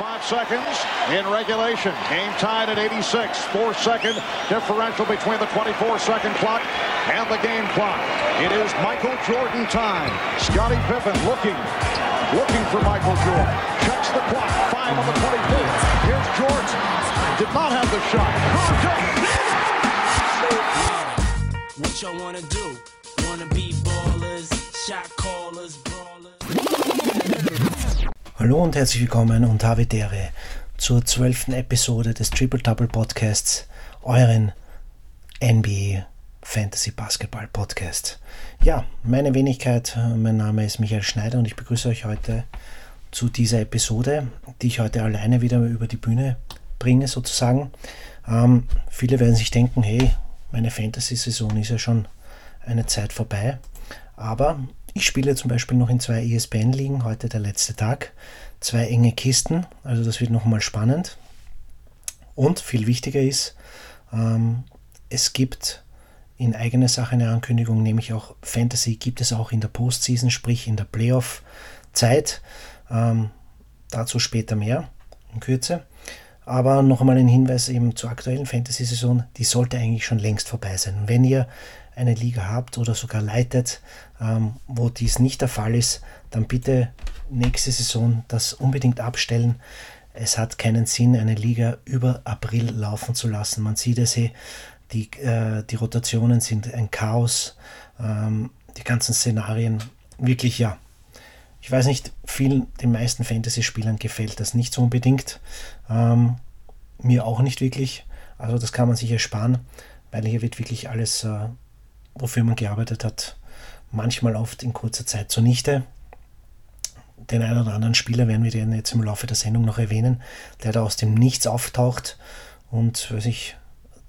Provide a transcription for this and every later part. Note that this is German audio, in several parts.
Five seconds in regulation. Game tied at 86. Four second differential between the 24 second clock and the game clock. It is Michael Jordan time. Scottie Pippen looking, looking for Michael Jordan. Checks the clock. Five on the 24. Here's Jordan. Did not have the shot. What y'all wanna do? Wanna be ballers, shot callers. Hallo und herzlich willkommen und Havidere zur zwölften Episode des Triple Double Podcasts, euren NBA Fantasy Basketball Podcast. Ja, meine Wenigkeit, mein Name ist Michael Schneider und ich begrüße euch heute zu dieser Episode, die ich heute alleine wieder über die Bühne bringe, sozusagen. Ähm, viele werden sich denken, hey, meine Fantasy-Saison ist ja schon eine Zeit vorbei. Aber ich spiele zum Beispiel noch in zwei ESPN-Ligen, heute der letzte Tag. Zwei enge Kisten, also das wird nochmal spannend. Und viel wichtiger ist, ähm, es gibt in eigener Sache eine Ankündigung, nämlich auch Fantasy gibt es auch in der Postseason, sprich in der Playoff-Zeit. Ähm, dazu später mehr, in Kürze. Aber noch einmal ein Hinweis eben zur aktuellen Fantasy-Saison, die sollte eigentlich schon längst vorbei sein. Wenn ihr eine Liga habt oder sogar leitet, ähm, wo dies nicht der Fall ist, dann bitte nächste Saison das unbedingt abstellen. Es hat keinen Sinn, eine Liga über April laufen zu lassen. Man sieht es hier, die, äh, die Rotationen sind ein Chaos, ähm, die ganzen Szenarien, wirklich ja. Ich weiß nicht, vielen, den meisten Fantasy-Spielern gefällt das nicht so unbedingt. Ähm, mir auch nicht wirklich. Also das kann man sich ersparen, weil hier wird wirklich alles äh, wofür man gearbeitet hat, manchmal oft in kurzer Zeit zunichte. Den einen oder anderen Spieler werden wir den jetzt im Laufe der Sendung noch erwähnen, der da aus dem Nichts auftaucht und weiß ich,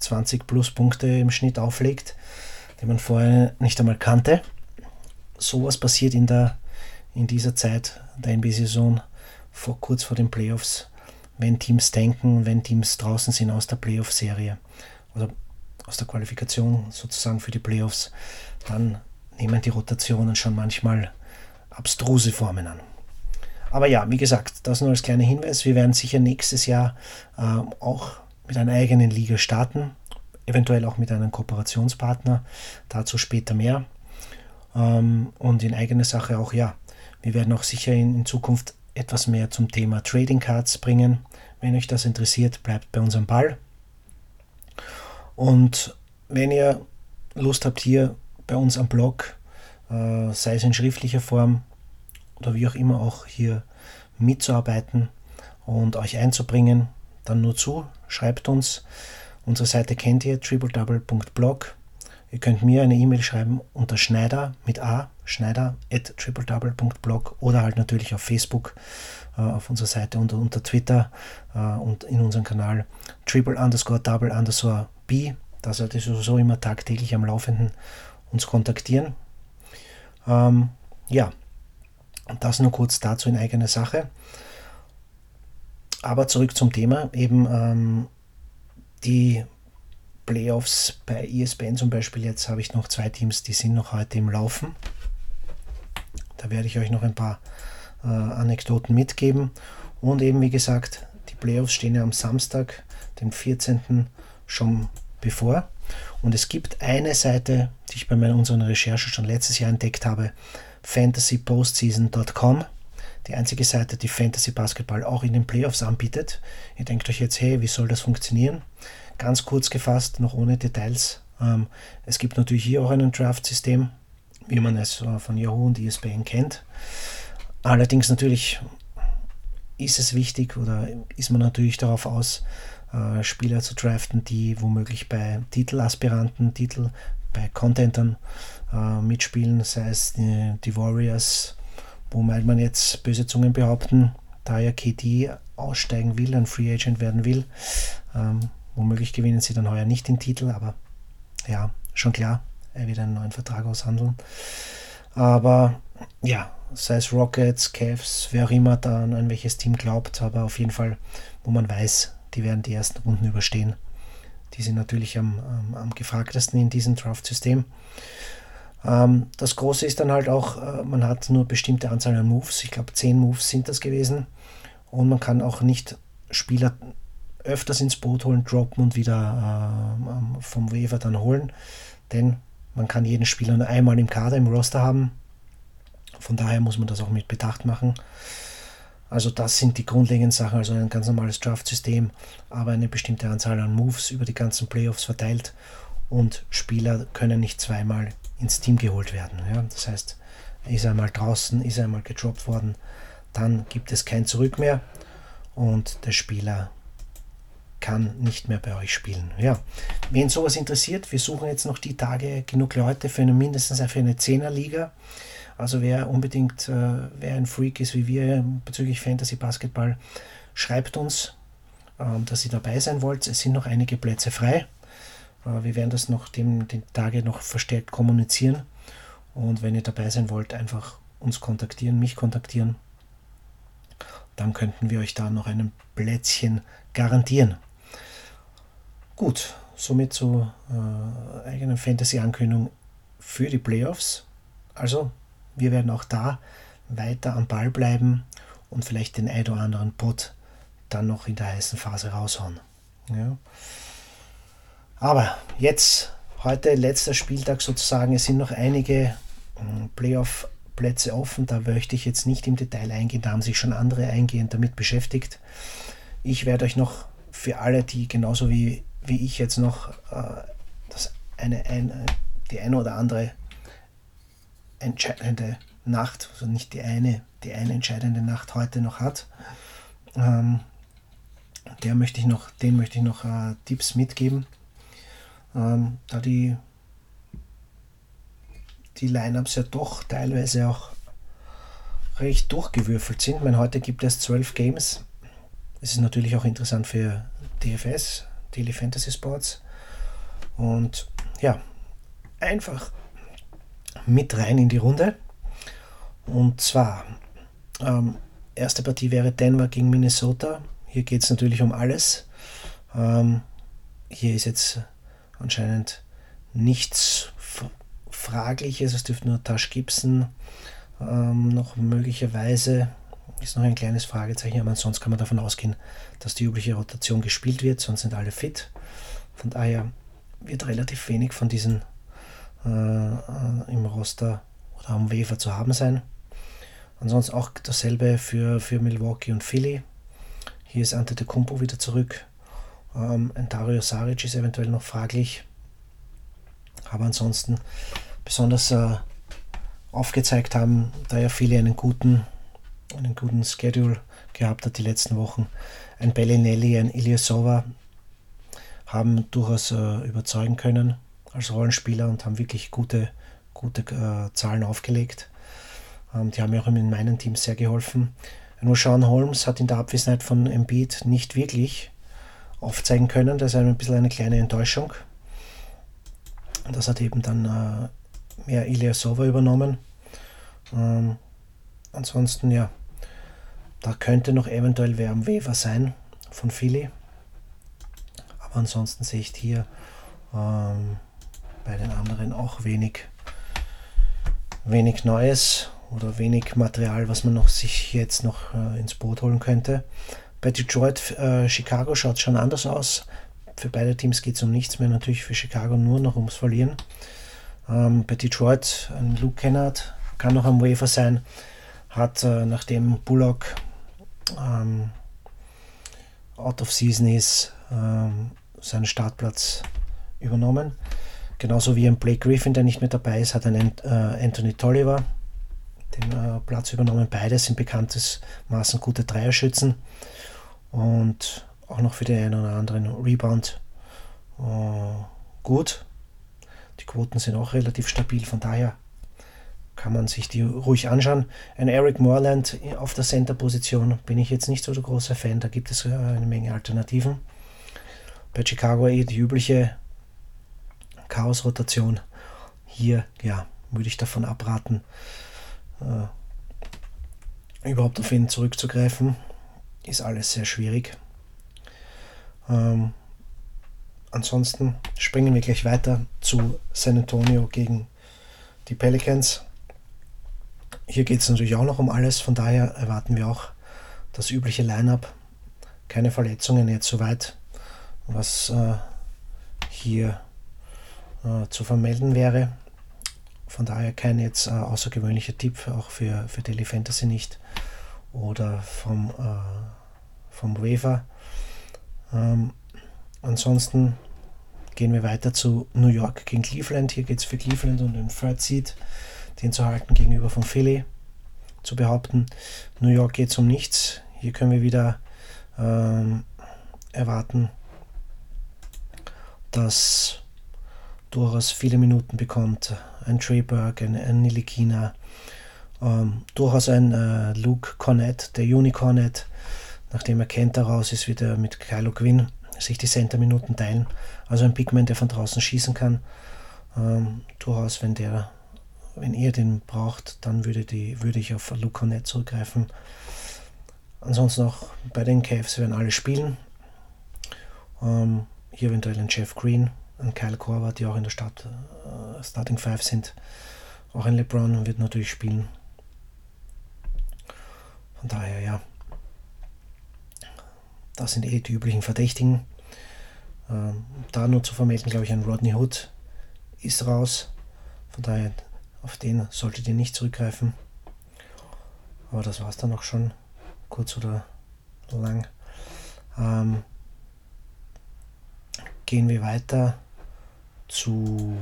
20 plus Punkte im Schnitt auflegt, den man vorher nicht einmal kannte. Sowas passiert in, der, in dieser Zeit der NBA-Saison vor, kurz vor den Playoffs, wenn Teams denken, wenn Teams draußen sind aus der Playoff-Serie. Oder aus der Qualifikation sozusagen für die Playoffs, dann nehmen die Rotationen schon manchmal abstruse Formen an. Aber ja, wie gesagt, das nur als kleiner Hinweis. Wir werden sicher nächstes Jahr äh, auch mit einer eigenen Liga starten, eventuell auch mit einem Kooperationspartner. Dazu später mehr. Ähm, und in eigener Sache auch, ja, wir werden auch sicher in, in Zukunft etwas mehr zum Thema Trading Cards bringen. Wenn euch das interessiert, bleibt bei unserem Ball. Und wenn ihr Lust habt, hier bei uns am Blog, äh, sei es in schriftlicher Form oder wie auch immer, auch hier mitzuarbeiten und euch einzubringen, dann nur zu, schreibt uns. Unsere Seite kennt ihr, tripledouble.blog. Ihr könnt mir eine E-Mail schreiben unter Schneider mit A, Schneider at tripledouble.blog oder halt natürlich auf Facebook äh, auf unserer Seite und unter Twitter äh, und in unserem Kanal triple underscore double underscore B. Da sollte sowieso immer tagtäglich am Laufenden uns kontaktieren. Ähm, ja, das nur kurz dazu in eigener Sache. Aber zurück zum Thema, eben ähm, die Playoffs bei ESPN zum Beispiel. Jetzt habe ich noch zwei Teams, die sind noch heute im Laufen. Da werde ich euch noch ein paar äh, Anekdoten mitgeben. Und eben wie gesagt, die Playoffs stehen ja am Samstag, den 14. schon bevor. Und es gibt eine Seite, die ich bei meiner, unseren Recherchen schon letztes Jahr entdeckt habe, fantasypostseason.com. Die einzige Seite, die Fantasy Basketball auch in den Playoffs anbietet. Ihr denkt euch jetzt, hey, wie soll das funktionieren? Ganz kurz gefasst, noch ohne Details. Ähm, es gibt natürlich hier auch ein Draft-System, wie man es äh, von Yahoo und ESPN kennt. Allerdings natürlich ist es wichtig oder ist man natürlich darauf aus, äh, Spieler zu draften, die womöglich bei Titelaspiranten, Titel bei Contentern äh, mitspielen, sei es die, die Warriors, wo man jetzt böse Zungen behaupten, da ja KD aussteigen will, ein Free Agent werden will. Ähm, womöglich gewinnen sie dann heuer nicht den Titel, aber ja, schon klar, er wird einen neuen Vertrag aushandeln. Aber ja, sei es Rockets, Cavs, wer auch immer dann an welches Team glaubt, aber auf jeden Fall, wo man weiß, die werden die ersten Runden überstehen. Die sind natürlich am, am, am gefragtesten in diesem Draft-System. Ähm, das Große ist dann halt auch, äh, man hat nur bestimmte Anzahl an Moves. Ich glaube, zehn Moves sind das gewesen. und man kann auch nicht Spieler öfters ins Boot holen, droppen und wieder äh, vom Waiver dann holen, denn man kann jeden Spieler nur einmal im Kader, im Roster haben. Von daher muss man das auch mit Bedacht machen. Also das sind die grundlegenden Sachen, also ein ganz normales Draft-System, aber eine bestimmte Anzahl an Moves über die ganzen Playoffs verteilt und Spieler können nicht zweimal ins Team geholt werden. Ja? Das heißt, ist einmal draußen, ist einmal gedroppt worden, dann gibt es kein Zurück mehr und der Spieler kann nicht mehr bei euch spielen. Ja, wen sowas interessiert, wir suchen jetzt noch die Tage genug Leute für eine mindestens für eine Zehnerliga. Also wer unbedingt, äh, wer ein Freak ist wie wir bezüglich Fantasy Basketball, schreibt uns, äh, dass ihr dabei sein wollt. Es sind noch einige Plätze frei. Äh, wir werden das noch dem, den Tage noch verstärkt kommunizieren. Und wenn ihr dabei sein wollt, einfach uns kontaktieren, mich kontaktieren. Dann könnten wir euch da noch ein Plätzchen garantieren. Gut, somit zur äh, eigenen Fantasy-Ankündigung für die Playoffs. Also, wir werden auch da weiter am Ball bleiben und vielleicht den ein oder anderen Pot dann noch in der heißen Phase raushauen. Ja. Aber jetzt, heute letzter Spieltag sozusagen, es sind noch einige äh, Playoff-Plätze offen. Da möchte ich jetzt nicht im Detail eingehen, da haben sich schon andere eingehend damit beschäftigt. Ich werde euch noch für alle, die genauso wie wie ich jetzt noch äh, das eine, eine, die eine oder andere entscheidende Nacht, also nicht die eine, die eine entscheidende Nacht heute noch hat. Ähm, der möchte ich noch, den möchte ich noch äh, Tipps mitgeben, ähm, da die, die Lineups ja doch teilweise auch recht durchgewürfelt sind. Ich meine, heute gibt es zwölf Games. Es ist natürlich auch interessant für DFS, Daily Fantasy Sports. Und ja, einfach mit rein in die Runde. Und zwar, ähm, erste Partie wäre Denver gegen Minnesota. Hier geht es natürlich um alles. Ähm, hier ist jetzt anscheinend nichts Fragliches. Es dürfte nur Tash Gibson ähm, noch möglicherweise ist noch ein kleines Fragezeichen, aber sonst kann man davon ausgehen, dass die übliche Rotation gespielt wird, sonst sind alle fit. Von daher wird relativ wenig von diesen äh, äh im Roster oder am Wefer zu haben sein. Ansonsten auch dasselbe für, für Milwaukee und Philly. Hier ist Ante de Kumpo wieder zurück. Ähm, Dario Saric ist eventuell noch fraglich. Aber ansonsten besonders äh, aufgezeigt haben, da ja viele einen guten einen guten Schedule gehabt hat die letzten Wochen. Ein Bellinelli, ein Ilyasova haben durchaus äh, überzeugen können als Rollenspieler und haben wirklich gute, gute äh, Zahlen aufgelegt. Ähm, die haben mir auch in meinen Teams sehr geholfen. Nur Sean Holmes hat in der Abwesenheit von Embiid nicht wirklich aufzeigen können. Das ist ein bisschen eine kleine Enttäuschung. Das hat eben dann äh, mehr Ilyasova übernommen. Ähm, ansonsten, ja, da könnte noch eventuell wer am Weber sein von Philly. Aber ansonsten sehe ich hier ähm, bei den anderen auch wenig, wenig Neues oder wenig Material, was man noch sich jetzt noch äh, ins Boot holen könnte. Bei Detroit, äh, Chicago schaut es schon anders aus. Für beide Teams geht es um nichts mehr, natürlich für Chicago nur noch ums Verlieren. Ähm, bei Detroit, ein Luke Kennard kann noch am Wafer sein, hat äh, nachdem Bullock ähm, out of season ist, ähm, seinen Startplatz übernommen. Genauso wie ein Blake Griffin, der nicht mehr dabei ist, hat ein äh, Anthony Tolliver den äh, Platz übernommen. Beide sind bekanntesmaßen gute Dreierschützen und auch noch für den einen oder anderen Rebound äh, gut. Die Quoten sind auch relativ stabil, von daher kann man sich die ruhig anschauen. Ein Eric Moreland auf der Center-Position bin ich jetzt nicht so der große Fan, da gibt es äh, eine Menge Alternativen. Bei Chicago eh die übliche Chaos-Rotation. Hier, ja, würde ich davon abraten, äh, überhaupt auf ihn zurückzugreifen. Ist alles sehr schwierig. Ähm, ansonsten springen wir gleich weiter zu San Antonio gegen die Pelicans. Hier geht es natürlich auch noch um alles, von daher erwarten wir auch das übliche Line-up. Keine Verletzungen jetzt soweit, was äh, hier äh, zu vermelden wäre. Von daher kein jetzt äh, außergewöhnlicher Tipp, auch für, für Daily Fantasy nicht. Oder vom, äh, vom Waiver. Ähm, ansonsten gehen wir weiter zu New York gegen Cleveland. Hier geht es für Cleveland um den Third Seed, den zu halten gegenüber von Philly. Zu behaupten, New York geht um nichts. Hier können wir wieder ähm, erwarten, dass durchaus viele Minuten bekommt. Ein Trey Burke, ein, ein Nilikina, ähm, durchaus ein äh, Luke Cornett, der Unicornet, nachdem er kennt daraus ist, wieder mit Kylo Quinn sich die Center-Minuten teilen. Also ein Bigman, der von draußen schießen kann. Ähm, durchaus, wenn der, wenn ihr den braucht, dann würde, die, würde ich auf Luke Cornett zurückgreifen. Ansonsten auch bei den Cavs werden alle spielen. Ähm, hier eventuell ein Jeff Green, ein Kyle Korver, die auch in der Start, äh, Starting Five sind. Auch ein LeBron wird natürlich spielen. Von daher, ja. Das sind eh die üblichen Verdächtigen. Ähm, da nur zu vermelden, glaube ich, ein Rodney Hood ist raus. Von daher, auf den solltet ihr nicht zurückgreifen. Aber das war es dann auch schon. Kurz oder lang. Ähm, gehen wir weiter zu,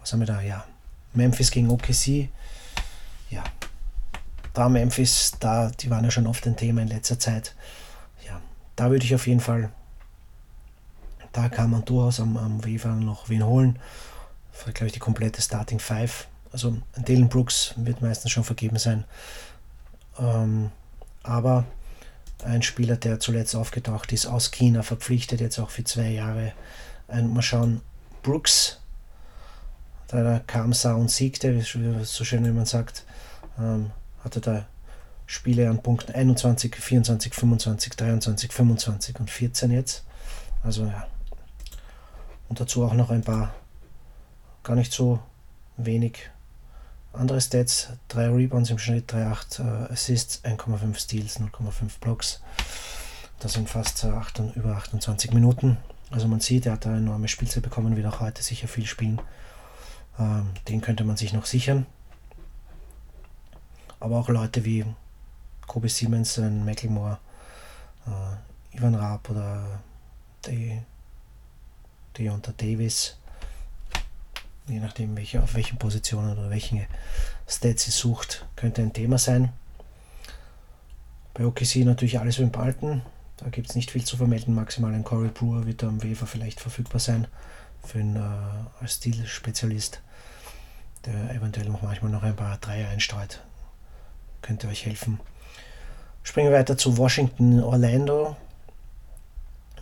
was haben wir da? Ja, Memphis gegen OKC. Ja, da Memphis, da, die waren ja schon oft ein Thema in letzter Zeit. Ja, da würde ich auf jeden Fall, da kann man durchaus am, am Weaver noch wen holen. Glaube ich, die komplette Starting Five. Also Dylan Brooks wird meistens schon vergeben sein. Ähm, aber ein Spieler, der zuletzt aufgetaucht ist, aus China, verpflichtet jetzt auch für zwei Jahre. Ein, mal schauen, Brooks, der kam, sah und siegte, so schön wie man sagt, ähm, hatte da Spiele an Punkten 21, 24, 25, 23, 25 und 14 jetzt. Also ja. Und dazu auch noch ein paar gar nicht so wenig andere Stats, 3 Rebounds im Schnitt, 3,8 äh, Assists, 1,5 Steals, 0,5 Blocks. Das sind fast äh, 8, über 28 Minuten. Also man sieht, er hat eine enorme Spielzeit bekommen, wird auch heute sicher viel spielen. Ähm, den könnte man sich noch sichern. Aber auch Leute wie Kobe Simonson, Macklemore, äh, Ivan Raab oder De, Davis, je nachdem welche, auf welchen Positionen oder welche Stats sie sucht, könnte ein Thema sein. Bei OKC natürlich alles beim Behalten. Da gibt es nicht viel zu vermelden. Maximal ein Corey Brewer wird am Wefer vielleicht verfügbar sein für einen, äh, als Stilspezialist, der eventuell noch manchmal noch ein paar Dreier einstreut. Könnte euch helfen. Springen wir weiter zu Washington, Orlando.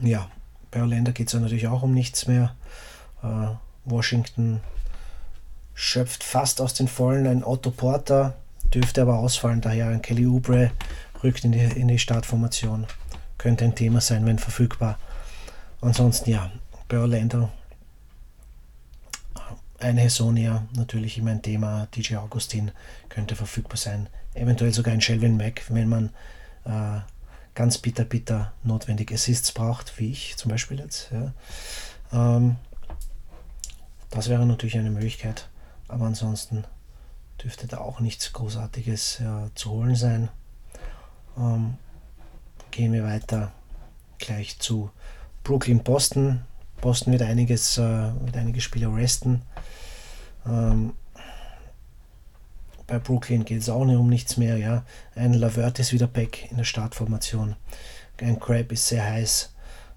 Ja, bei Orlando geht es natürlich auch um nichts mehr. Äh, Washington schöpft fast aus den Vollen. Ein Otto Porter dürfte aber ausfallen, daher ein Kelly Oubre rückt in die, in die Startformation. Könnte ein Thema sein, wenn verfügbar. Ansonsten ja, bei Orlando ein Hesonia natürlich immer ein Thema. DJ Augustin könnte verfügbar sein. Eventuell sogar ein Shelvin Mac, wenn man äh, ganz bitter, bitter notwendig Assists braucht, wie ich zum Beispiel jetzt. Ja. Ähm, das wäre natürlich eine Möglichkeit, aber ansonsten dürfte da auch nichts Großartiges ja, zu holen sein. Ähm, gehen wir weiter gleich zu Brooklyn Boston. Boston wird einiges, äh, wird einige Spieler resten. Ähm, bei Brooklyn geht es auch nicht um nichts mehr. Ja. Ein Lavert ist wieder back in der Startformation. Ein Crab ist sehr heiß.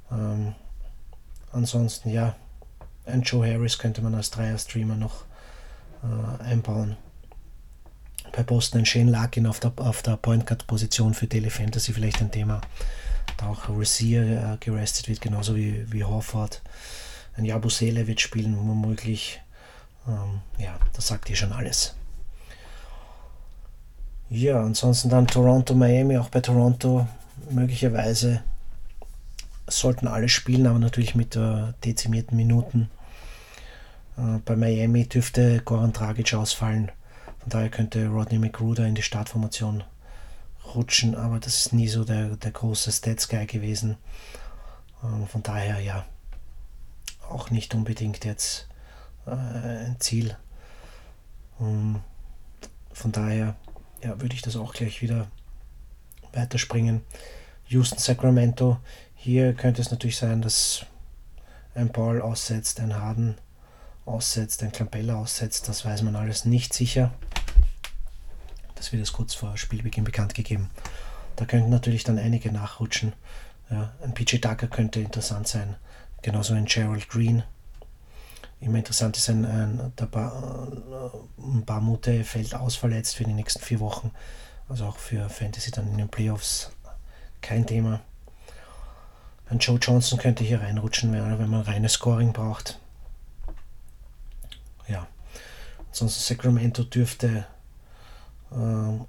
Ähm, ansonsten, ja, ein Joe Harris könnte man als Dreier-Streamer noch äh, einbauen. Bei Boston ein Shane Larkin auf der, auf der Point Guard-Position für Daily Fantasy vielleicht ein Thema. Da auch Resier äh, gerestet wird, genauso wie, wie Horford. Ein Jabusele wird spielen, womöglich. Ähm, ja, das sagt ihr schon alles. Ja, ansonsten dann Toronto, Miami, auch bei Toronto möglicherweise sollten alle spielen, aber natürlich mit äh, dezimierten Minuten. Äh, bei Miami dürfte Goran Dragic ausfallen. Von daher könnte Rodney McGruder in die Startformation reinrutschen, aber das ist nie so der, der große Stats-Guy gewesen. Ähm, von daher ja, auch nicht unbedingt jetzt äh, ein Ziel. Ähm, von daher ja, würde ich das auch gleich wieder weiterspringen. Houston Sacramento. Hier könnte es natürlich sein, dass ein Ball aussetzt, ein Harden aussetzt, ein Campbell aussetzt. Das weiß man alles nicht sicher. Das wird es kurz vor Spielbeginn bekannt gegeben. Da könnten natürlich dann einige nachrutschen. Ja, ein PJ Tucker könnte interessant sein. Genauso ein Gerald Green. Immer interessant ist ein, ein, der ba ein Barmute fällt ausverletzt für die nächsten vier Wochen. Also auch für Fantasy dann in den Playoffs kein Thema. Ein Joe Johnson könnte hier reinrutschen, wenn man reines Scoring braucht. Ja. Ansonsten Sacramento dürfte äh,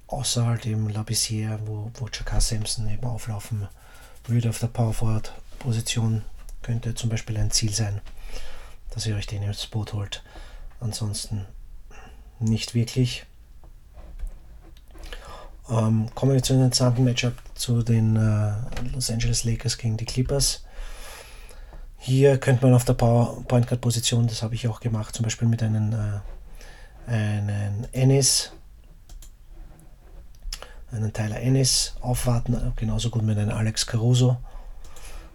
außer halt eben Labissiere, wo, wo Jakar Sampson eben auflaufen würde auf der Power Forward Position, könnte zum Beispiel ein Ziel sein, dass ihr euch den ins Boot holt. Ansonsten nicht wirklich. Ähm, kommen wir zu einem interessanten Matchup zu den äh, Los Angeles Lakers gegen die Clippers. Hier könnte man auf der Power Point Guard Position, das habe ich auch gemacht, zum Beispiel mit einem äh, einen Ennis, einen Tyler Ennis aufwarten, genauso gut mit einem Alex Caruso,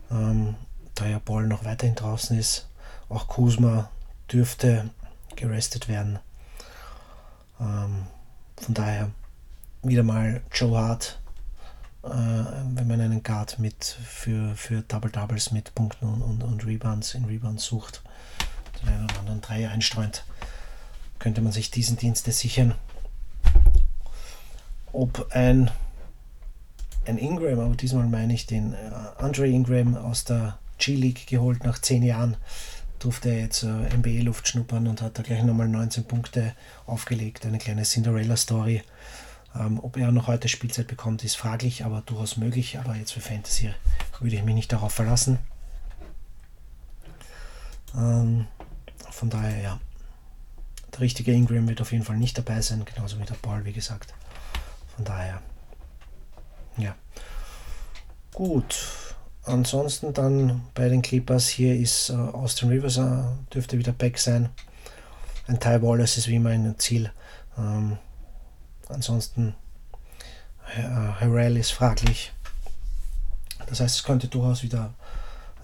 ähm, da ja Ball noch weiterhin draußen ist. Auch Kuzma dürfte gerestet werden. Ähm, von daher wieder mal Joe Hart, äh, wenn man einen Guard mit für, für Double Doubles mit Punkten und, und, und Rebounds in Rebounds sucht, den einen oder anderen Dreier einstreut, könnte man sich diesen Dienste sichern. Ob ein, ein Ingram, aber diesmal meine ich den äh, Andre Ingram aus der G-League geholt nach zehn Jahren, durfte er jetzt äh, NBA-Luft schnuppern und hat da gleich nochmal 19 Punkte aufgelegt. Eine kleine Cinderella-Story. Ähm, ob er noch heute Spielzeit bekommt, ist fraglich, aber durchaus möglich. Aber jetzt für Fantasy würde ich mich nicht darauf verlassen. Ähm, von daher, ja. Der richtige Ingram wird auf jeden Fall nicht dabei sein, genauso wie der Ball, wie gesagt. Von daher, ja. Gut. Ansonsten dann bei den Clippers hier ist äh, Austin Rivers, äh, dürfte wieder back sein. Ein Ty Wallace ist wie immer ein Ziel. Ähm, Ansonsten äh, Harrell ist fraglich. Das heißt, es könnte durchaus wieder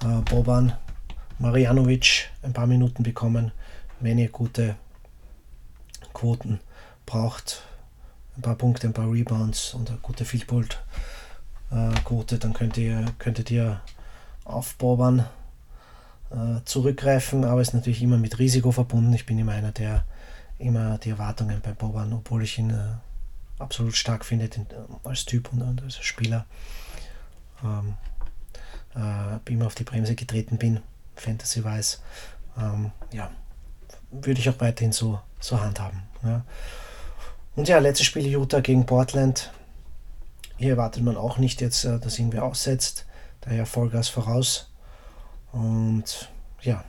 äh, Boban Marianovic ein paar Minuten bekommen, wenn ihr gute Quoten braucht. Ein paar Punkte, ein paar Rebounds und eine gute Fieldbolt äh, dann könnt ihr, könntet ihr auf Boban äh, zurückgreifen, aber ist natürlich immer mit Risiko verbunden. Ich bin immer einer, der immer die Erwartungen bei Boban, obwohl ich ihn äh, absolut stark findet als Typ und, als Spieler. Ähm, äh, immer auf die Bremse getreten bin, Fantasy-wise. Ähm, ja, würde ich auch weiterhin so, so handhaben. Ja. Und ja, letztes Spiel Utah gegen Portland. Hier erwartet man auch nicht jetzt, äh, dass irgendwer aussetzt. Daher Vollgas voraus. Und ja,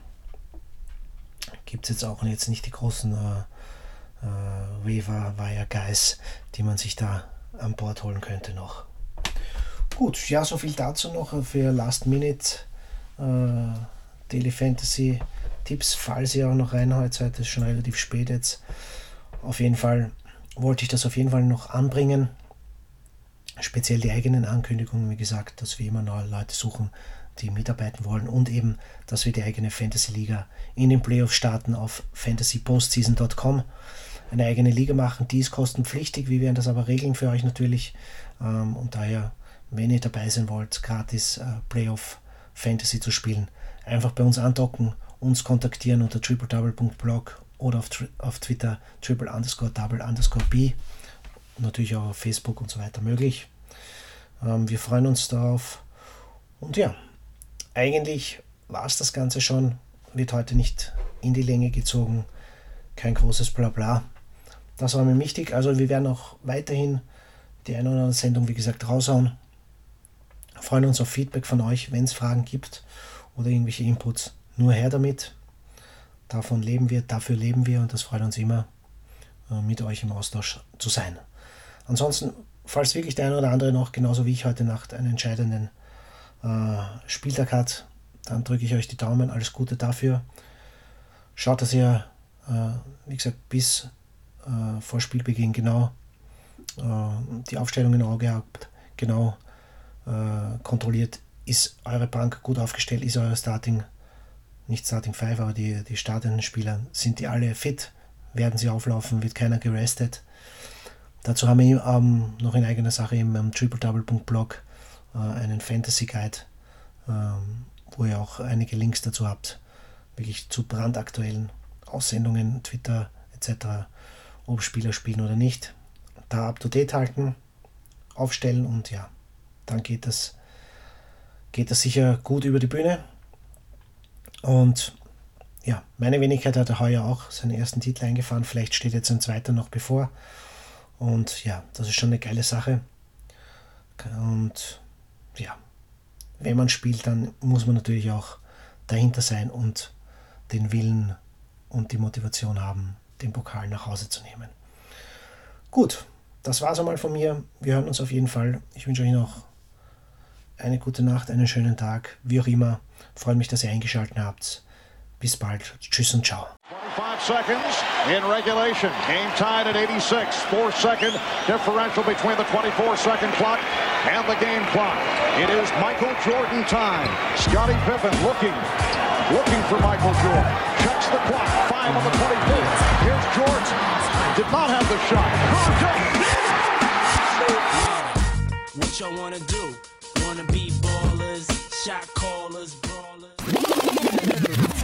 gibt es jetzt auch jetzt nicht die großen äh, äh, Wire Guys, die man sich da an Bord holen könnte noch. Gut, ja, so viel dazu noch für Last Minute äh, Daily Fantasy Tipps, falls ihr auch noch reinhaut, seid es schon relativ spät jetzt. Auf jeden Fall wollte ich das auf jeden Fall noch anbringen. Speziell die eigenen Ankündigungen, wie gesagt, dass wir immer neue Leute suchen, die mitarbeiten wollen und eben, dass wir die eigene Fantasy Liga in den Playoffs starten auf fantasypostseason.com eine eigene Liga machen. Die ist kostenpflichtig. Wir werden das aber regeln für euch natürlich. Ähm, und daher, wenn ihr dabei sein wollt, gratis äh, Playoff Fantasy zu spielen, einfach bei uns andocken, uns kontaktieren unter tripledouble.blog oder auf, auf Twitter triple underscore double underscore b natürlich auch auf Facebook und so weiter möglich. Ähm, wir freuen uns darauf. Und ja, eigentlich war es das Ganze schon. Wird heute nicht in die Länge gezogen. Kein großes Blabla. Das war mir wichtig. Also wir werden auch weiterhin die eine oder andere Sendung, wie gesagt, raushauen. Freuen uns auf Feedback von euch, wenn es Fragen gibt oder irgendwelche Inputs. Nur her damit. Davon leben wir, dafür leben wir und das freut uns immer, äh, mit euch im Austausch zu sein. Ansonsten falls wirklich der eine oder andere noch, genauso wie ich heute Nacht, einen entscheidenden äh, Spieltag hat, dann drücke ich euch die Daumen. Alles Gute dafür. Schaut, dass ihr, äh, wie gesagt, bis äh, vor Spielbeginn genau äh, die Aufstellung im Auge habt, genau äh, kontrolliert, ist eure Bank gut aufgestellt, ist euer Starting, nicht Starting 5, aber die, die startenden Spieler, sind die alle fit, werden sie auflaufen, wird keiner gerestet. Dazu haben wir ähm, noch in eigener Sache im, im triple-double.blog äh, einen Fantasy Guide, ähm, wo ihr auch einige Links dazu habt, wirklich zu brandaktuellen Aussendungen, Twitter etc., ob Spieler spielen oder nicht. Da up to date halten, aufstellen und ja, dann geht das, geht das sicher gut über die Bühne. Und ja, meine Wenigkeit hat er heuer auch seinen ersten Titel eingefahren. Vielleicht steht jetzt ein zweiter noch bevor. Und ja, das ist schon eine geile Sache. Und ja, wenn man spielt, dann muss man natürlich auch dahinter sein und den Willen und die Motivation haben, den Pokal nach Hause zu nehmen. Gut, das war es einmal von mir. Wir hören uns auf jeden Fall. Ich wünsche euch noch eine gute Nacht, einen schönen Tag, wie auch immer. Freue mich, dass ihr eingeschaltet habt. Bis bald. Tschüss und ciao. 25 seconds in regulation. Game tied at 86. Four second differential between the 24 second clock and the game clock. It is Michael Jordan time. Scotty Pippen looking, looking for Michael Jordan. Checks the clock. Five on the 24. Here's Jordan. Did not have the shot. What y'all wanna do? Wanna be ballers, shot callers, brawlers.